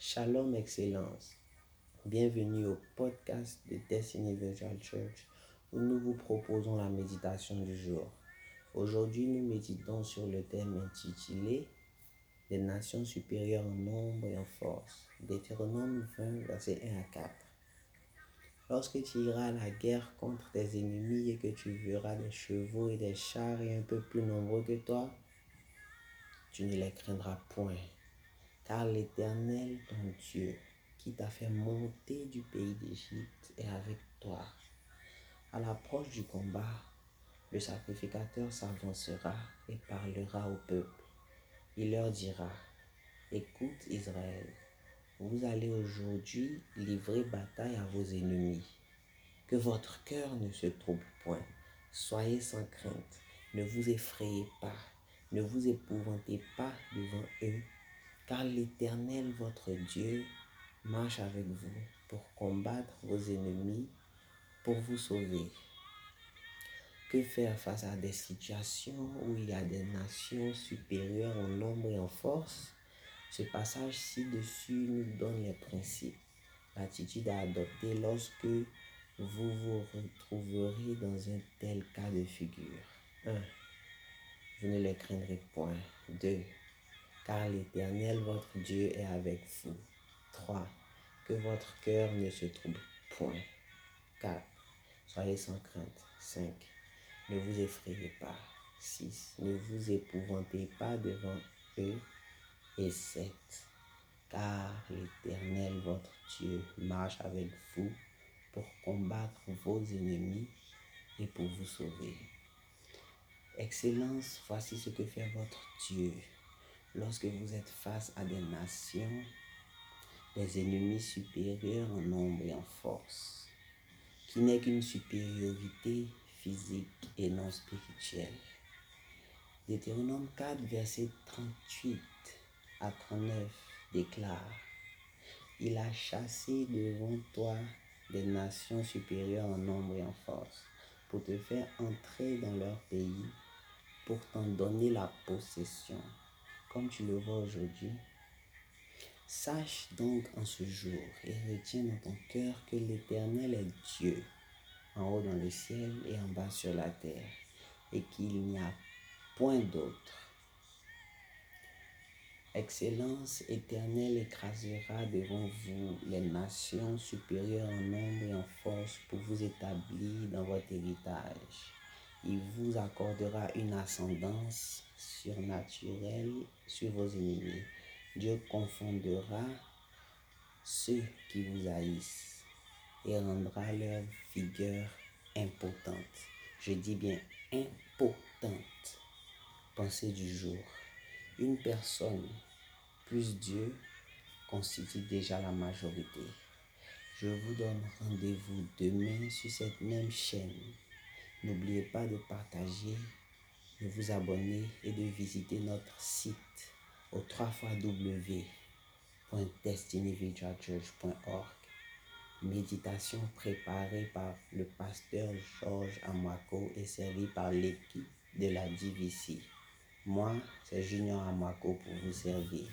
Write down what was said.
Shalom Excellence. Bienvenue au podcast de Destiny Virtual Church où nous vous proposons la méditation du jour. Aujourd'hui, nous méditons sur le thème intitulé Des nations supérieures en nombre et en force. Deutéronome 20, versets 1 à 4. Lorsque tu iras à la guerre contre tes ennemis et que tu verras des chevaux et des chars et un peu plus nombreux que toi, tu ne les craindras point car l'Éternel, ton Dieu, qui t'a fait monter du pays d'Égypte, est avec toi. À l'approche du combat, le sacrificateur s'avancera et parlera au peuple. Il leur dira, écoute Israël, vous allez aujourd'hui livrer bataille à vos ennemis. Que votre cœur ne se trouble point. Soyez sans crainte. Ne vous effrayez pas. Ne vous épouvantez pas devant eux car l'Éternel, votre Dieu, marche avec vous pour combattre vos ennemis, pour vous sauver. Que faire face à des situations où il y a des nations supérieures en nombre et en force? Ce passage ci-dessus nous donne les principes, l'attitude à adopter lorsque vous vous retrouverez dans un tel cas de figure. 1. Vous ne les craindrez point. 2 car l'Éternel votre Dieu est avec vous. 3. Que votre cœur ne se trouble point. 4. Soyez sans crainte. 5. Ne vous effrayez pas. 6. Ne vous épouvantez pas devant eux. Et 7. Car l'Éternel votre Dieu marche avec vous pour combattre vos ennemis et pour vous sauver. Excellence, voici ce que fait votre Dieu lorsque vous êtes face à des nations, des ennemis supérieurs en nombre et en force, qui n'est qu'une supériorité physique et non spirituelle. Deutéronome 4, verset 38 à 39 déclare, Il a chassé devant toi des nations supérieures en nombre et en force, pour te faire entrer dans leur pays, pour t'en donner la possession comme tu le vois aujourd'hui. Sache donc en ce jour et retiens dans ton cœur que l'Éternel est Dieu, en haut dans le ciel et en bas sur la terre, et qu'il n'y a point d'autre. Excellence éternelle écrasera devant vous les nations supérieures en nombre et en force pour vous établir dans votre héritage il vous accordera une ascendance surnaturelle sur vos ennemis. Dieu confondera ceux qui vous haïssent et rendra leur vigueur impotente. Je dis bien impotente. Pensée du jour. Une personne plus Dieu constitue déjà la majorité. Je vous donne rendez-vous demain sur cette même chaîne N'oubliez pas de partager, de vous abonner et de visiter notre site au www.destinyvirtualchurch.org. Méditation préparée par le pasteur Georges Amako et servie par l'équipe de la DVC. Moi, c'est Junior Amako pour vous servir.